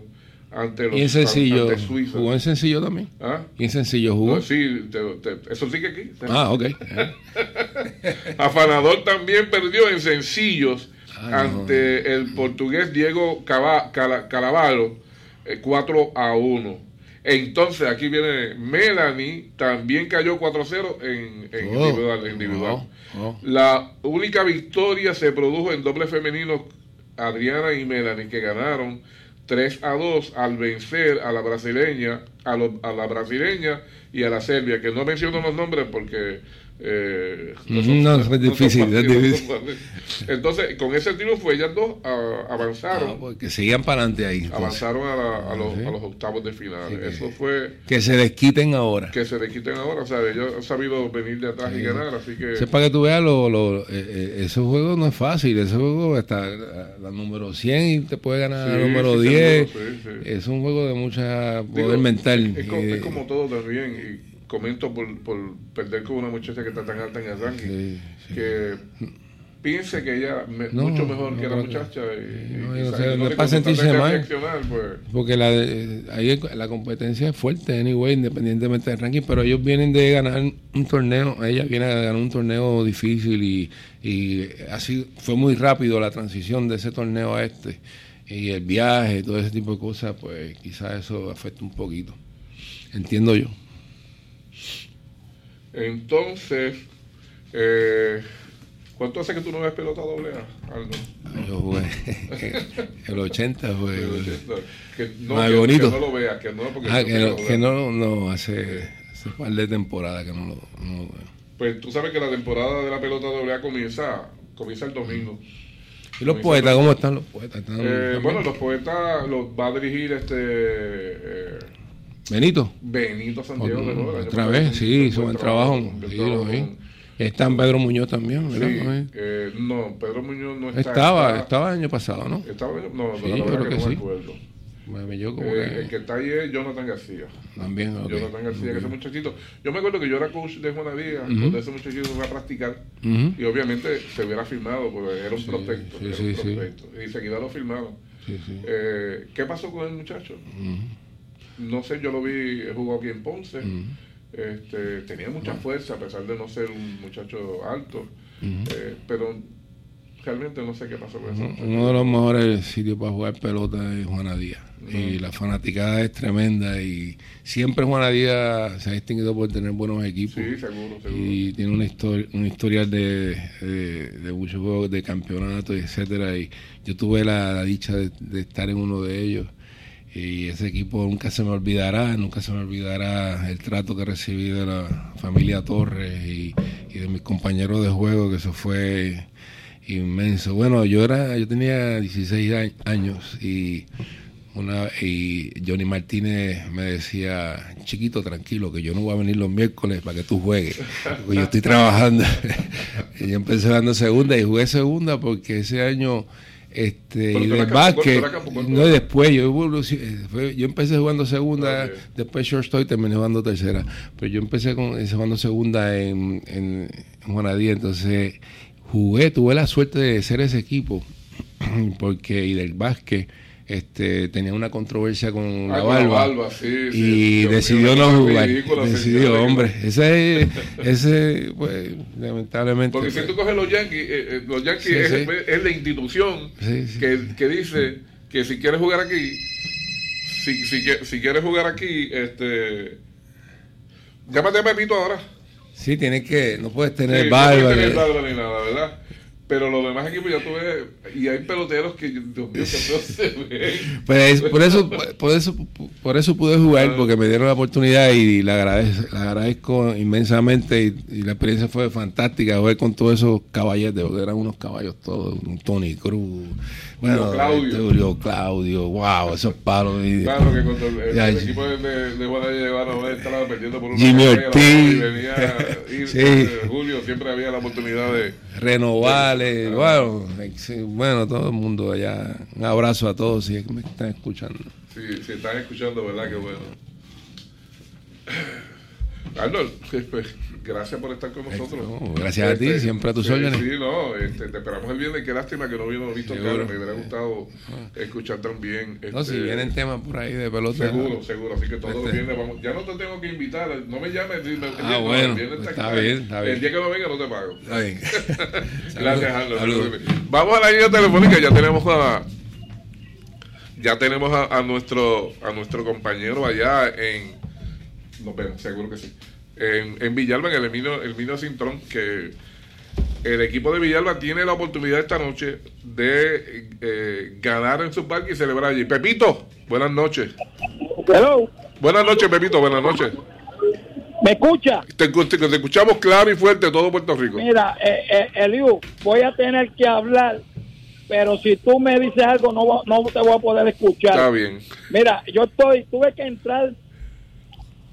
ante los ¿Y en sencillo? ¿Jugó en sencillo también? ¿Ah? ¿Y en sencillo jugó? sí, eso sí que aquí. Ah, ok. Afanador también perdió en sencillos ah, ante el portugués Diego Calavalo, 4 eh, a 1. Entonces, aquí viene Melanie, también cayó 4-0 en, en individual. La única victoria se produjo en doble femenino, Adriana y Melanie, que ganaron 3 a 2 al vencer a la brasileña, a, a la brasileña y a la serbia, que no menciono los nombres porque eh, no, es difícil, Entonces, con ese triunfo, ellas dos ah, avanzaron. Ah, porque seguían para adelante ahí. Avanzaron a, los, octavos de final. Eso fue. Que se desquiten ahora. Que se desquiten ahora. O sea, ellos han sabido venir de atrás y ganar. Así que. para que tú veas, lo, lo, eh, eh, ese juego no es fácil. Ese juego está la número 100 y te puede ganar la número 10. es un juego de mucha poder mental. Es, es, como todo también. Y, comento por, por perder con una muchacha que está tan alta en el ranking, que piense que ella es mucho mejor que la muchacha no, sentirse mal pues. porque la ahí la competencia es fuerte anyway independientemente del ranking pero ellos vienen de ganar un torneo ella viene a ganar un torneo difícil y, y así fue muy rápido la transición de ese torneo a este. Y el viaje todo ese tipo de cosas pues quizás eso afecta un poquito entiendo yo entonces, eh, ¿cuánto hace que tú no ves pelota doble A, Yo jugué el 80 fue Que no, más bonito. Que no lo veas, que no, porque ah, que, no, que no, no, hace, hace un par de temporadas que no lo, no veo. Pues tú sabes que la temporada de la pelota doble A comienza, comienza el domingo. ¿Y los poetas? ¿Cómo están los poetas? Eh, bueno, los poetas los va a dirigir este... Eh, Benito. Benito Santiago de nuevo. Otra vez, sí, hizo buen trabajo. Sí, Está en Pedro Muñoz también, Sí, eh, no, Pedro Muñoz no está, estaba. Estaba el año pasado, ¿no? Estaba, no, sí, yo creo que, sí. Me, yo como eh, El que está ahí es Jonathan García. También, okay. Jonathan García, que ese muchachito. Yo me acuerdo que yo era coach de Juana Díaz, donde ese muchachito iba a practicar. Y obviamente se hubiera firmado, porque era un prospecto. Sí, sí, sí. Y seguida lo firmaron. Eh, ¿Qué pasó con el muchacho? No sé, yo lo vi, jugó aquí en Ponce. este, tenía mucha fuerza a pesar de no ser un muchacho alto, eh, pero realmente no sé qué pasó con eso. Uno de los mejores sitios para jugar pelota es Juana Díaz. Y la fanaticada es tremenda y siempre Juana Díaz se ha distinguido por tener buenos equipos. Sí, seguro, seguro. Y tiene una historia, una historia de, de, muchos juegos de campeonato, etcétera. Y yo tuve la, dicha de, estar en uno de ellos y ese equipo nunca se me olvidará, nunca se me olvidará el trato que recibí de la familia Torres y, de mis compañeros de juego, que eso fue inmenso. Bueno, yo era, yo tenía 16 años y una y Johnny Martínez me decía, chiquito, tranquilo, que yo no voy a venir los miércoles para que tú juegues, porque yo estoy trabajando. y yo empecé jugando segunda y jugué segunda porque ese año este, y del básquet, no después, yo, yo empecé jugando segunda, después short y terminé jugando tercera, pero yo empecé con, jugando segunda en, en, Juanadía, entonces jugué, tuve la suerte de ser ese equipo, porque y del básquet, este, tenía una controversia con la barba, y decidió no jugar. Decidió, hombre, ese, ese, pues, lamentablemente. Porque si pues tú coges los Yankees, eh, eh, los Yankees es, la institución que, que, dice que si quieres jugar aquí, si, si, si quieres jugar aquí, este, llámate a Pepito ahora. Sí, tienes que, no puedes tener barba. No puedes tener barba ni nada, ¿verdad? Pero los demás equipos ya tuve, y hay peloteros que, Dios mío, se ven. Pues por eso, por eso, por eso pude jugar, porque me dieron la oportunidad y la agradezco, agradezco inmensamente y, la experiencia fue fantástica, jugar con todos esos caballetes, porque eran unos caballos todos, un Tony Cruz, bueno, Claudio. Este, Claudio, wow, esos palos. Y, claro que cuando el, equipo de, de, de Juan estaba perdiendo por una Jimmy Ortiz. Sí. Eh, Julio, siempre había la oportunidad de renovarle. Bueno, bueno, todo el mundo allá. Un abrazo a todos si me están escuchando. Sí, si están escuchando, ¿verdad? Que bueno. Arnold, pues, gracias por estar con nosotros. gracias a ti, este, siempre a tus órdenes. Sí, no, este, te esperamos el viernes. Qué lástima que no vino visto claro. Me hubiera gustado ah. escuchar también. no, si este, vienen temas por ahí de pelota. Seguro, seguro. Así que todos los este. viernes vamos. Ya no te tengo que invitar. No me llames. Dime, ah, bueno. está, bien, está bien. El día que no venga no te pago. Está bien. gracias, Arnold. Vamos a la línea telefónica. Ya tenemos a. Ya tenemos a, a nuestro a nuestro compañero allá en. Nos vemos, seguro que sí en, en Villalba, en el Emilio, el Emilio Cintrón, que el equipo de Villalba tiene la oportunidad esta noche de eh, ganar en su parque y celebrar allí. Pepito, buenas noches. Hello. Buenas noches, Pepito, buenas noches. ¿Me escucha? Te, escuchamos claro y fuerte todo Puerto Rico. Mira, eh, eh, Eliu, voy a tener que hablar, pero si tú me dices algo no, no te voy a poder escuchar. Está bien. Mira, yo estoy, tuve que entrar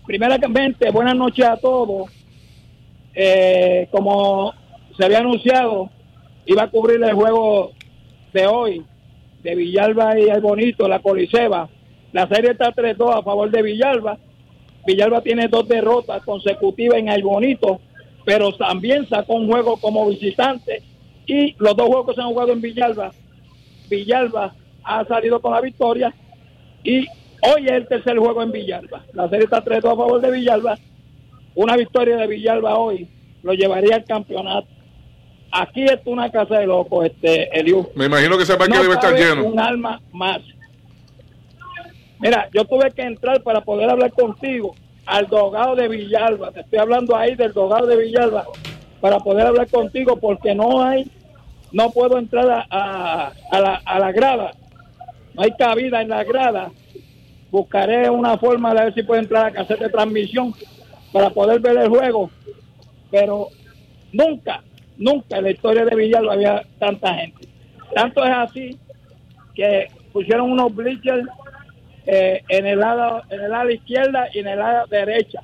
primeramente, buenas noches a todos. Eh, como se había anunciado, iba a cubrir el juego de hoy de Villalba y el Bonito, la Coliseba. La serie está 3-2 a favor de Villalba. Villalba tiene dos derrotas consecutivas en el Bonito, pero también sacó un juego como visitante. Y los dos juegos que se han jugado en Villalba, Villalba ha salido con la victoria y Hoy es el tercer juego en Villalba. La serie está 3-2 a favor de Villalba. Una victoria de Villalba hoy lo llevaría al campeonato. Aquí es una casa de locos, este Eliu. Me imagino que ese parque debe estar lleno. Un alma más. Mira, yo tuve que entrar para poder hablar contigo al dogado de Villalba. Te estoy hablando ahí del dogado de Villalba para poder hablar contigo porque no hay, no puedo entrar a, a, la, a la grada. No hay cabida en la grada buscaré una forma de ver si puedo entrar a hacer de transmisión para poder ver el juego. Pero nunca, nunca en la historia de Villalba había tanta gente. Tanto es así que pusieron unos bleachers eh, en el lado en el lado izquierda y en el lado derecha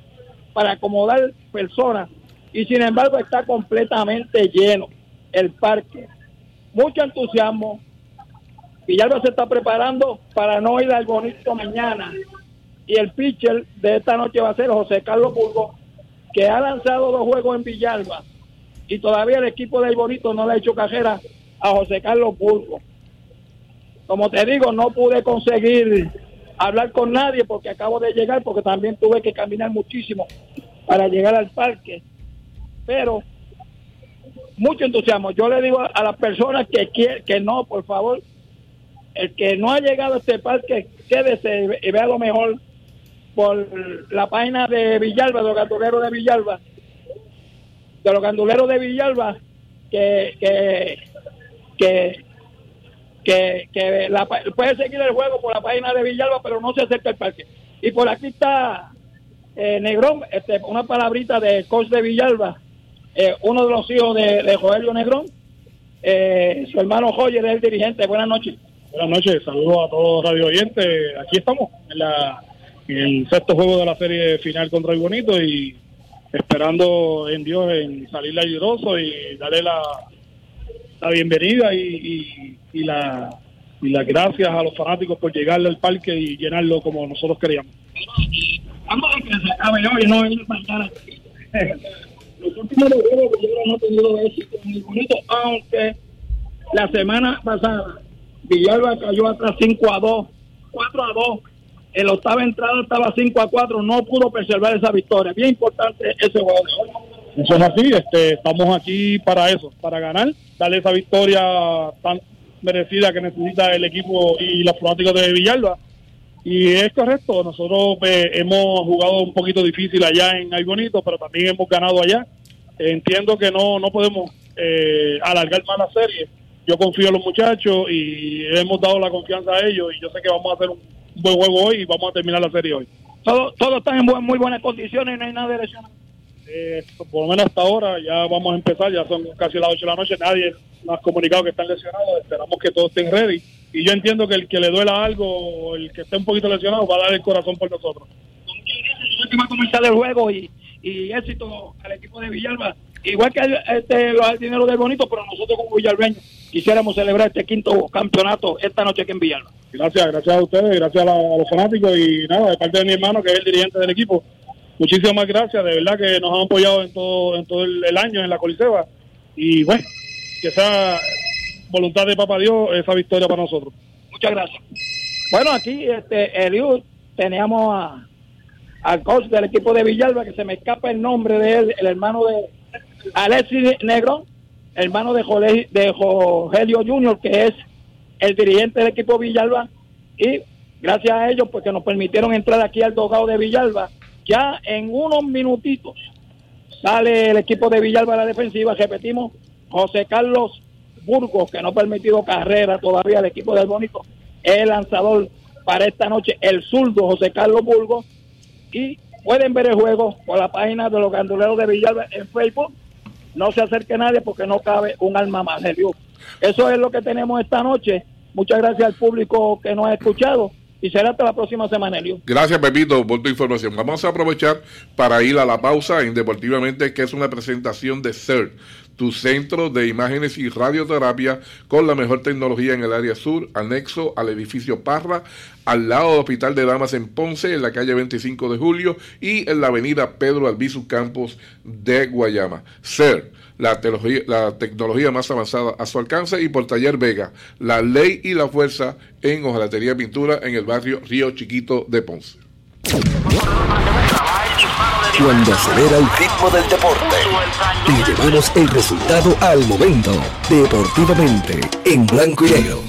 para acomodar personas y sin embargo está completamente lleno el parque mucho entusiasmo Villalba se está preparando para no ir al bonito mañana. Y el pitcher de esta noche va a ser José Carlos Burgos, que ha lanzado dos juegos en Villalba. Y todavía el equipo del bonito no le ha hecho cajera a José Carlos Burgos. Como te digo, no pude conseguir hablar con nadie porque acabo de llegar, porque también tuve que caminar muchísimo para llegar al parque. Pero mucho entusiasmo. Yo le digo a, las personas que quieren, que no, por favor, el que no ha llegado a este parque, quédese y vea lo mejor por la página de Villalba, de los ganduleros de Villalba, de los ganduleros de Villalba, que, que, que, que, puede seguir el juego por la página de Villalba, pero no se acerca al parque. Y por aquí está eh, Negrón, este, una palabrita de coach de Villalba, eh, uno de los hijos de, de Joelio Negrón, eh, su hermano Joyer es el dirigente. Buenas noches. Buenas noches, saludos a todos radio oyentes. Aquí estamos en, la, el sexto juego de la serie final contra el Bonito y esperando en Dios en salir airoso y darle la, la bienvenida y, y, la, y las gracias a los fanáticos por llegarle al parque y llenarlo como nosotros queríamos. Vamos a que se acabe hoy, no mañana. Los últimos juegos yo no he tenido éxito en el Bonito, aunque la semana pasada Villalba cayó atrás 5 a 2, 4 a 2. El octava entrada estaba 5 a 4, no pudo preservar esa victoria. Bien importante ese juego Eso es así, este, estamos aquí para eso, para ganar, darle esa victoria tan merecida que necesita el equipo y los fanáticos de Villalba. Y es correcto, nosotros pues, hemos jugado un poquito difícil allá en Ay Bonito, pero también hemos ganado allá. Entiendo que no, no podemos eh, alargar más la serie. Yo confío en los muchachos y hemos dado la confianza a ellos y yo sé que vamos a hacer un buen juego hoy y vamos a terminar la serie hoy. Todos todo están en muy buenas condiciones y no hay nada de lesión. Eh, por lo menos hasta ahora ya vamos a empezar, ya son casi las 8 de la noche, nadie nos ha comunicado que están lesionados, esperamos que todos estén ready y yo entiendo que el que le duela algo el que esté un poquito lesionado va a dar el corazón por nosotros. Última comenzar el juego y, y éxito al equipo de Villalba. Igual que este, los dinero del bonito, pero nosotros como Villalbeños quisiéramos celebrar este quinto campeonato esta noche aquí en Villalba. Gracias, gracias a ustedes, gracias a, los fanáticos y nada, de parte de mi hermano que es el dirigente del equipo. Muchísimas gracias, de verdad que nos han apoyado en todo, en todo el, año en la Coliseba y bueno, que sea voluntad de Papá Dios esa victoria para nosotros. Muchas gracias. Bueno, aquí este Eliud teníamos a, al coach del equipo de Villalba, que se me escapa el nombre de él, el hermano de Alexis Negro, hermano de, Jorge, de Rogelio Junior, que es el dirigente del equipo Villalba, y gracias a ellos, pues que nos permitieron entrar aquí al dogado de Villalba. Ya en unos minutitos sale el equipo de Villalba a la defensiva, repetimos, José Carlos Burgos, que no ha permitido carrera todavía al equipo del Bonito, el lanzador para esta noche, el zurdo José Carlos Burgos, y pueden ver el juego por la página de los ganduleros de Villalba en Facebook. No se acerque nadie porque no cabe un alma más. Eso es lo que tenemos esta noche. Muchas gracias al público que nos ha escuchado y será hasta la próxima semana, Elio. Gracias, Pepito, por tu información. Vamos a aprovechar para ir a la pausa en Deportivamente, que es una presentación de CERT tu centro de imágenes y radioterapia con la mejor tecnología en el área sur, anexo al edificio Parra, al lado del Hospital de Damas en Ponce, en la calle 25 de Julio y en la avenida Pedro Albizu Campos de Guayama. SER, la tecnología, la tecnología más avanzada a su alcance y por Taller Vega, la ley y la fuerza en hojalatería pintura en el barrio Río Chiquito de Ponce. Cuando acelera el ritmo del deporte, te llevamos el resultado al momento, deportivamente, en blanco y negro.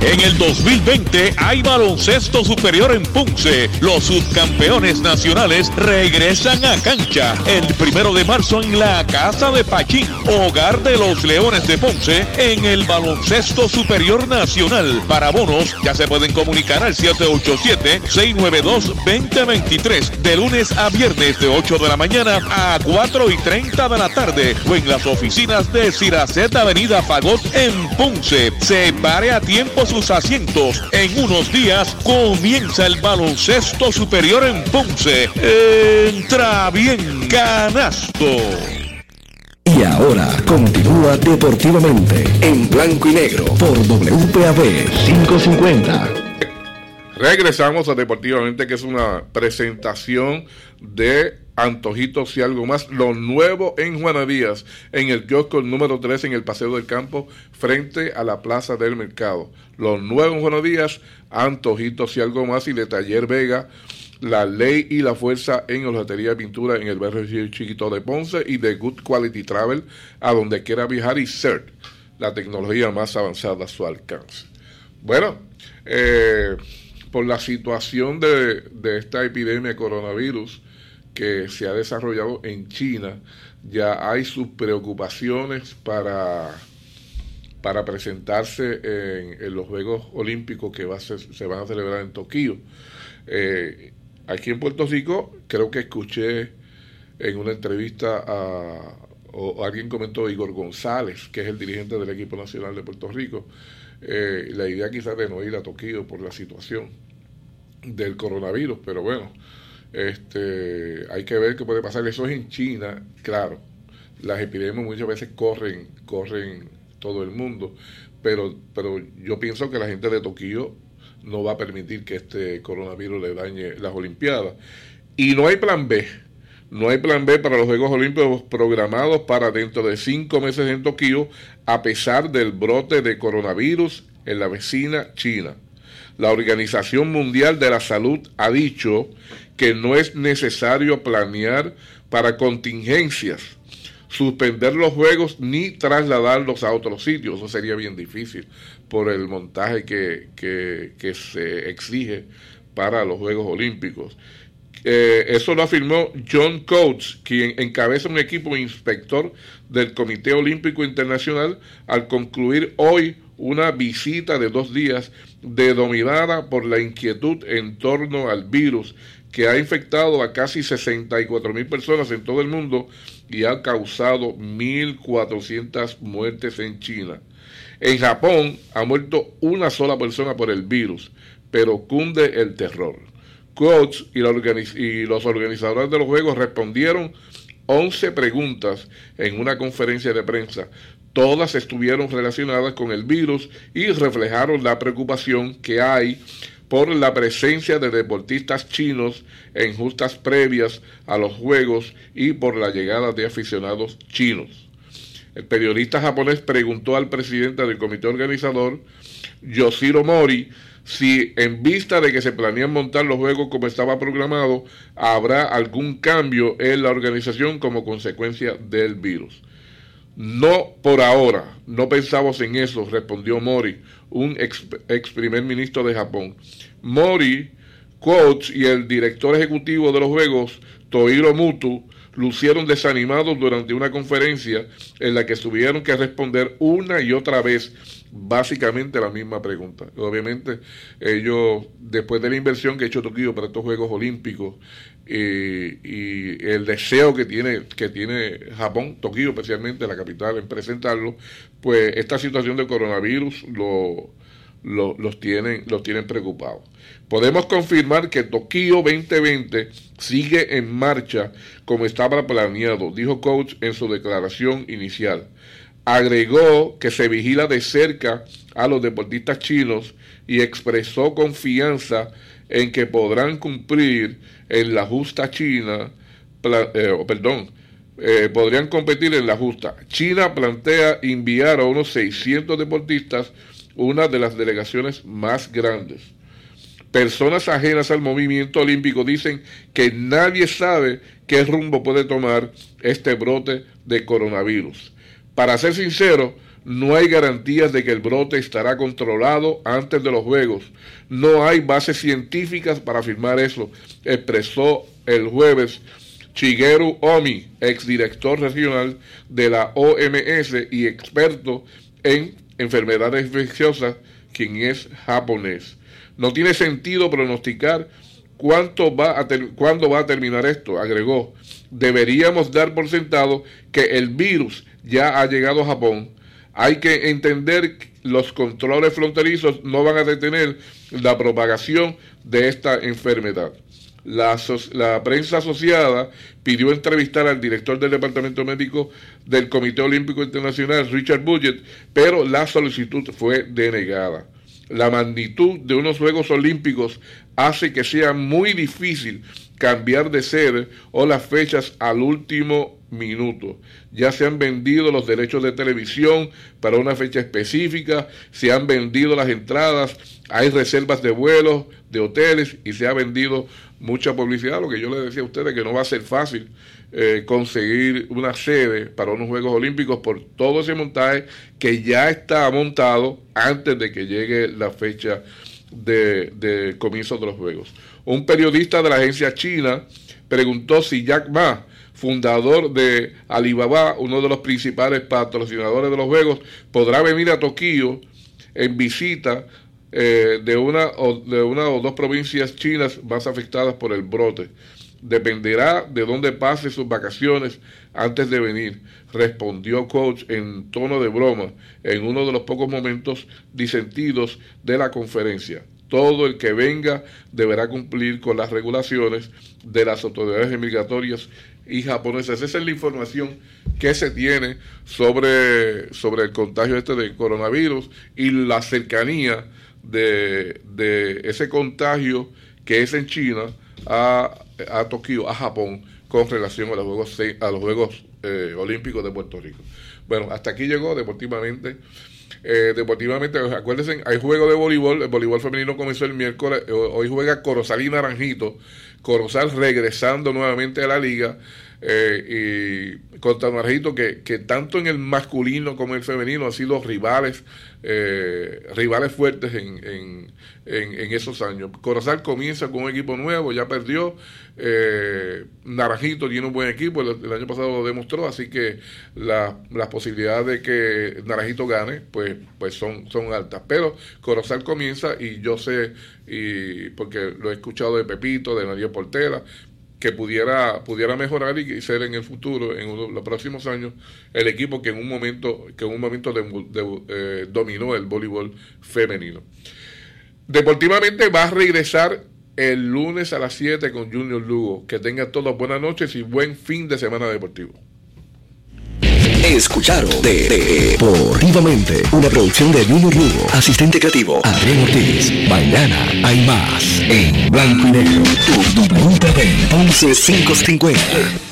En el 2020 hay baloncesto superior en Punce. Los subcampeones nacionales regresan a cancha el primero de marzo en la Casa de Pachín, hogar de los Leones de Ponce, en el baloncesto superior nacional. Para bonos ya se pueden comunicar al 787-692-2023 de lunes a viernes de 8 de la mañana a 4 y 30 de la tarde o en las oficinas de Ciraceta Avenida Fagot en Ponce. Se pare a tiempo sus asientos. En unos días comienza el baloncesto superior en Ponce. Entra bien, canasto. Y ahora continúa deportivamente en blanco y negro por WPAB 550. Regresamos a Deportivamente, que es una presentación de antojitos y algo más. Lo nuevo en Juana Díaz, en el kiosco número 3 en el Paseo del Campo, frente a la Plaza del Mercado. Lo nuevo en Juana Díaz, antojitos y algo más. Y de Taller Vega, la ley y la fuerza en hojalatería de pintura en el barrio chiquito de Ponce y de Good Quality Travel, a donde quiera viajar y CERT, la tecnología más avanzada a su alcance. Bueno, eh, por la situación de, de esta epidemia de coronavirus, que se ha desarrollado en China, ya hay sus preocupaciones para, para presentarse en, los Juegos Olímpicos que se van a celebrar en Tokio. Eh, aquí en Puerto Rico creo que escuché en una entrevista a o alguien comentó Igor González, que es el dirigente del equipo nacional de Puerto Rico, eh, la idea quizás de no ir a Tokio por la situación del coronavirus, pero bueno, este, hay que ver qué puede pasar. Eso es en China, claro. Las epidemias muchas veces corren, corren todo el mundo, pero, pero yo pienso que la gente de Tokio no va a permitir que este coronavirus le dañe las Olimpiadas. Y no hay plan B no hay plan B para los Juegos Olímpicos programados para dentro de cinco meses en Tokio, a pesar del brote de coronavirus en la vecina China. La Organización Mundial de la Salud ha dicho que no es necesario planear para contingencias, suspender los Juegos ni trasladarlos a otros sitios. Eso sería bien difícil por el montaje que, que se exige para los Juegos Olímpicos. Eh, eso lo afirmó John Coates, quien encabeza un equipo inspector del Comité Olímpico Internacional al concluir hoy una visita de dos días denominada por la inquietud en torno al virus que ha infectado a casi 64 mil personas en todo el mundo y ha causado 1.400 muertes en China. En Japón ha muerto una sola persona por el virus, pero cunde el terror. Coach y, los organizadores de los Juegos respondieron 11 preguntas en una conferencia de prensa. Todas estuvieron relacionadas con el virus y reflejaron la preocupación que hay por la presencia de deportistas chinos en justas previas a los Juegos y por la llegada de aficionados chinos. El periodista japonés preguntó al presidente del comité organizador, Yoshiro Mori, si en vista de que se planean montar los juegos como estaba programado, habrá algún cambio en la organización como consecuencia del virus. No por ahora, no pensamos en eso, respondió Mori, un ex, primer ministro de Japón. Mori, coach y el director ejecutivo de los Juegos, Tohiro Mutu, lucieron desanimados durante una conferencia en la que tuvieron que responder una y otra vez básicamente la misma pregunta. Obviamente, ellos, después de la inversión que ha hecho Tokio para estos Juegos Olímpicos y el deseo que tiene, que tiene Japón, Tokio especialmente, la capital, en presentarlo, pues esta situación del coronavirus lo, los, tienen, los tienen preocupados. Podemos confirmar que Tokio 2020 sigue en marcha como estaba planeado, dijo Coach en su declaración inicial. Agregó que se vigila de cerca a los deportistas chinos y expresó confianza en que podrán cumplir en la justa China, eh, perdón, eh, podrían competir en la justa. China plantea enviar a unos 600 deportistas, una de las delegaciones más grandes. Personas ajenas al movimiento olímpico dicen que nadie sabe qué rumbo puede tomar este brote de coronavirus. Para ser sincero, no hay garantías de que el brote estará controlado antes de los Juegos. No hay bases científicas para afirmar eso, expresó el jueves Shigeru Omi, exdirector regional de la OMS y experto en enfermedades infecciosas, quien es japonés. No tiene sentido pronosticar cuánto va a cuándo va a terminar esto, agregó. Deberíamos dar por sentado que el virus ya ha llegado a Japón. Hay que entender que los controles fronterizos no van a detener la propagación de esta enfermedad. La, la, prensa asociada pidió entrevistar al director del Departamento Médico del Comité Olímpico Internacional, Richard Budget, pero la solicitud fue denegada. La magnitud de unos Juegos Olímpicos hace que sea muy difícil cambiar de sede o las fechas al último minuto. Ya se han vendido los derechos de televisión para una fecha específica, se han vendido las entradas, hay reservas de vuelos, de hoteles y se ha vendido mucha publicidad. Lo que yo les decía a ustedes que no va a ser fácil eh, conseguir una sede para unos Juegos Olímpicos por todo ese montaje que ya está montado antes de que llegue la fecha de, de comienzo de los Juegos. Un periodista de la agencia china preguntó si Jack Ma fundador de Alibaba, uno de los principales patrocinadores de los Juegos, podrá venir a Tokio en visita eh, de, una o, de una o dos provincias chinas más afectadas por el brote. Dependerá de dónde pase sus vacaciones antes de venir, respondió Coach en tono de broma en uno de los pocos momentos disentidos de la conferencia. Todo el que venga deberá cumplir con las regulaciones de las autoridades migratorias y japonesas. Esa es la información que se tiene sobre, sobre el contagio este de coronavirus y la cercanía de, de ese contagio que es en China a, a Tokio, a Japón, con relación a los Juegos, a los Juegos eh, Olímpicos de Puerto Rico. Bueno, hasta aquí llegó deportivamente. Eh, deportivamente, acuérdense, hay juego de voleibol, el voleibol femenino comenzó el miércoles, hoy juega Corozal y Naranjito, Corozal regresando nuevamente a la liga, eh, y contra Naranjito que, que tanto en el masculino como en el femenino han sido rivales eh, rivales fuertes en, en, en, esos años. Corozal comienza con un equipo nuevo, ya perdió. Eh, Naranjito tiene un buen equipo, el, año pasado lo demostró, así que las posibilidades de que Naranjito gane, pues, pues son, son altas. Pero Corozal comienza y yo sé, y porque lo he escuchado de Pepito, de María Portera, que pudiera, pudiera mejorar y ser en el futuro, en los próximos años, el equipo que en un momento, que en un momento eh, dominó el voleibol femenino. Deportivamente va a regresar el lunes a las 7 con Junior Lugo. Que tengan todos buenas noches y buen fin de semana deportivo. Escucharon de, Deportivamente, una producción de Junior Lugo, asistente creativo Adrián Ortiz. Mañana hay más en Blanco y Negro, tu 11 550.